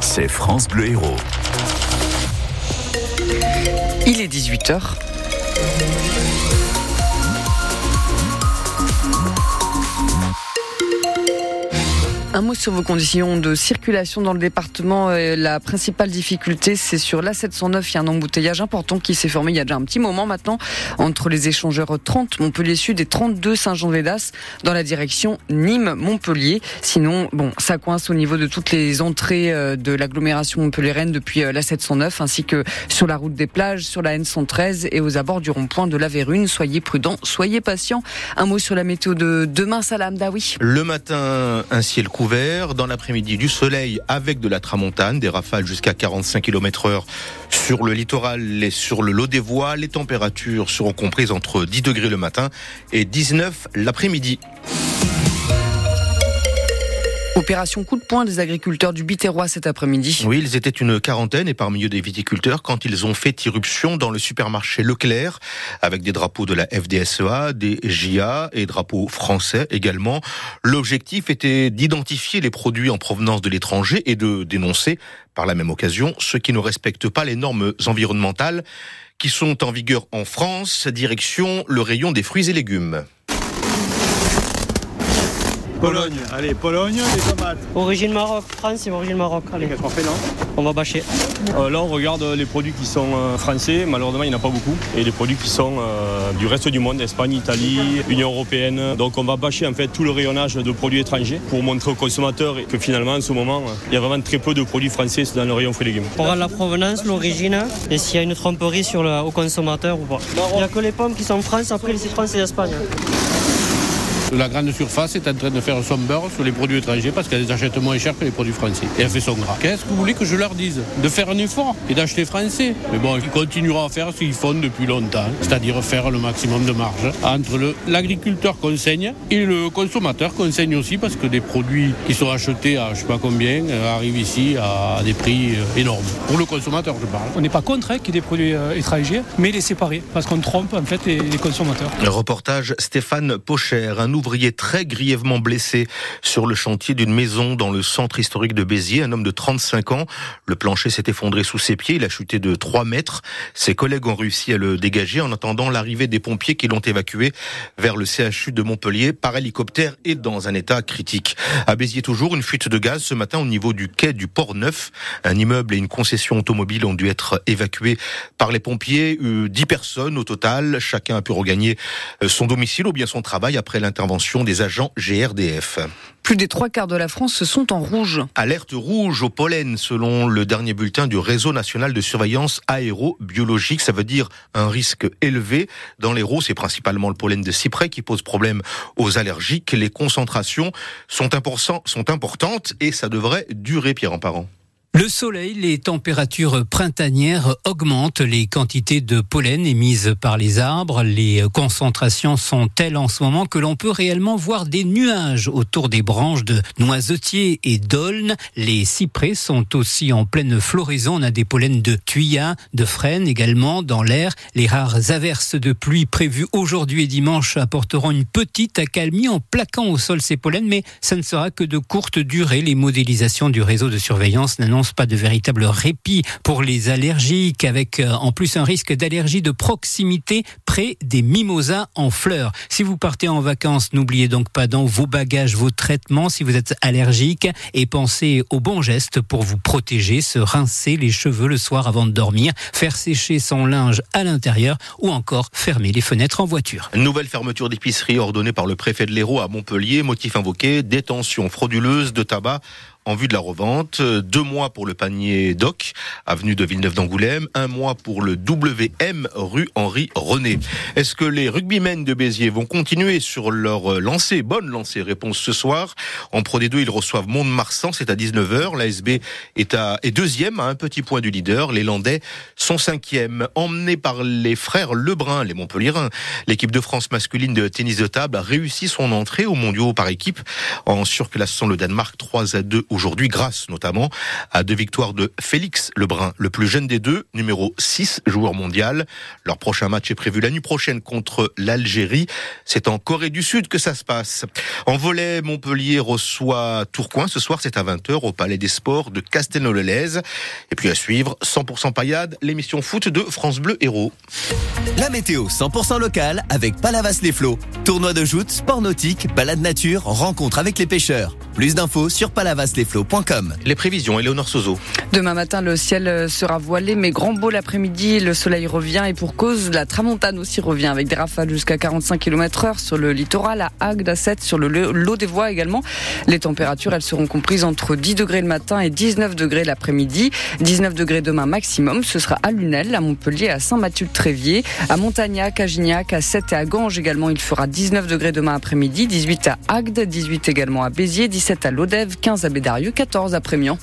c'est France Bleu Héros. Il est 18h. Un mot sur vos conditions de circulation dans le département. Euh, la principale difficulté, c'est sur l'A709. Il y a un embouteillage important qui s'est formé il y a déjà un petit moment maintenant entre les échangeurs 30 Montpellier Sud et 32 Saint-Jean-Védas dans la direction Nîmes-Montpellier. Sinon, bon, ça coince au niveau de toutes les entrées euh, de l'agglomération montpelliéraine depuis euh, l'A709 ainsi que sur la route des plages, sur la N113 et aux abords du rond-point de la Vérune. Soyez prudents, soyez patients. Un mot sur la météo de demain, Salam Daoui. Le matin, un ciel Dans l'après-midi, du soleil avec de la tramontane, des rafales jusqu'à 45 km heure sur le littoral et sur le lot des voies. Les températures seront comprises entre 10 degrés le matin et 19 l'après-midi. Opération coup de poing des agriculteurs du Biterrois cet après-midi. Oui, ils étaient une quarantaine et parmi eux des viticulteurs quand ils ont fait irruption dans le supermarché Leclerc avec des drapeaux de la FDSEA, des JA et drapeaux français également. L'objectif était d'identifier les produits en provenance de l'étranger et de dénoncer par la même occasion ceux qui ne respectent pas les normes environnementales qui sont en vigueur en France, direction le rayon des fruits et légumes. Pologne, allez, Pologne, les tomates. Origine Maroc, France et origine Maroc. Allez, Qu'est-ce qu'on fait, non on va bâcher. Euh, là, on regarde les produits qui sont euh, français. Malheureusement, il n'y en a pas beaucoup. Et les produits qui sont euh, du reste du monde, Espagne, Italie, Union européenne. Donc, on va bâcher en fait tout le rayonnage de produits étrangers pour montrer aux consommateurs que finalement, en ce moment, il y a vraiment très peu de produits français dans le rayon fruits et légumes. On regarde la provenance, l'origine et s'il y a une tromperie sur le, au consommateur ou pas. Il n'y a que les pommes qui sont en France, après les citrons, c'est l'Espagne. La grande surface est en train de faire son beurre sur les produits étrangers parce qu'elle les achète moins cher que les produits français. Et elle fait son gras. Qu'est-ce que vous voulez que je leur dise? De faire un effort et d'acheter français. Mais bon, ils continueront à faire ce qu'ils font depuis longtemps, c'est-à-dire faire le maximum de marge entre l'agriculteur qu'on saigne et le consommateur qu'on saigne aussi parce que des produits qui sont achetés à je sais pas combien euh, arrivent ici à des prix euh, énormes. Pour le consommateur, je parle. On n'est pas contre hein, qu'il y ait des produits euh, étrangers, mais les séparer, parce qu'on trompe en fait les, les consommateurs. Le reportage Stéphane Pocher, un ouvrier très grièvement blessé sur le chantier d'une maison dans le centre historique de Béziers, un homme de 35 ans. Le plancher s'est effondré sous ses pieds, il a chuté de 3 mètres. Ses collègues ont réussi à le dégager en attendant l'arrivée des pompiers qui l'ont évacué vers le CHU de Montpellier par hélicoptère et dans un état critique. À Béziers toujours, une fuite de gaz ce matin au niveau du quai du Port Neuf. Un immeuble et une concession automobile ont dû être évacués par les pompiers. Euh, 10 personnes au total. Chacun a pu regagner euh, son domicile ou bien son travail après l'intervention des agents GRDF. Plus des trois quarts de la France sont en rouge. Alerte rouge au pollen selon le dernier bulletin du réseau national de surveillance aérobiologique. Ça veut dire un risque élevé. Dans l'Hérault, c'est principalement le pollen de cyprès qui pose problème aux allergiques. Les concentrations sont, sont importantes et ça devrait durer, Pierre en parent. Le soleil, les températures printanières augmentent les quantités de pollen émises par les arbres. Les concentrations sont telles en ce moment que l'on peut réellement voir des nuages autour des branches de noisetiers et d'aulnes. Les cyprès sont aussi en pleine floraison. On a des pollens de tuyas, de frênes également dans l'air. Les rares averses de pluie prévues aujourd'hui et dimanche apporteront une petite accalmie en plaquant au sol ces pollens, mais ça ne sera que de courte durée. Les modélisations du réseau de surveillance n'annoncent pas de véritable répit pour les allergiques, avec euh, en plus un risque d'allergie de proximité près des mimosas en fleurs. Si vous partez en vacances, n'oubliez donc pas dans vos bagages vos traitements si vous êtes allergique et pensez aux bons gestes pour vous protéger, se rincer les cheveux le soir avant de dormir, faire sécher son linge à l'intérieur ou encore fermer les fenêtres en voiture. Nouvelle fermeture d'épicerie ordonnée par le préfet de l'Hérault à Montpellier. Motif invoqué, détention frauduleuse de tabac en vue de la revente. Deux mois pour le panier DOC, avenue de Villeneuve d'Angoulême. Un mois pour le WM, rue Henri René. Est-ce que les rugbymen de Béziers vont continuer sur leur lancée Bonne lancée. Réponse ce soir? En Pro D2, ils reçoivent Mont-de-Marsan. C'est à 19h. L'ASB est, à, deuxième à un petit point du leader. Les Landais sont cinquième. Emmenés par les frères Lebrun, les Montpellierins, l'équipe de France masculine de tennis de table a réussi son entrée aux mondiaux par équipe en surclassant le Danemark 3 à 2 aujourd'hui. Aujourd'hui grâce notamment à deux victoires de Félix Lebrun, le plus jeune des deux, numéro 6 joueur mondial. Leur prochain match est prévu la nuit prochaine contre l'Algérie. C'est en Corée du Sud que ça se passe. En volet, Montpellier reçoit Tourcoing ce soir, c'est à 20h au Palais des Sports de Castelnau-le-Lez. Et puis à suivre, 100% paillade, l'émission foot de France Bleu Héros. La météo 100% locale avec Palavas les Flots. Tournoi de joute, sport nautique, balade nature, rencontre avec les pêcheurs. Plus d'infos sur palavaslesflots.com. Les prévisions, Éléonore Sozo. Demain matin, le ciel sera voilé, mais grand beau l'après-midi, le soleil revient et pour cause, la tramontane aussi revient avec des rafales jusqu'à 45 km heure sur le littoral, à Agde, à 7, sur le lot des voies également. Les températures, elles seront comprises entre 10 degrés le matin et 19 degrés l'après-midi. 19 degrés demain maximum, ce sera à Lunel, à Montpellier, à Saint-Mathieu-de-Tréviers, à Montagnac, à Gignac, à 7 et à Ganges également. Il fera 19 degrés demain après-midi, 18 à Agde, 18 également à Béziers, 17 à Lodève, 15 à Bédarieux, 14 à Prémian.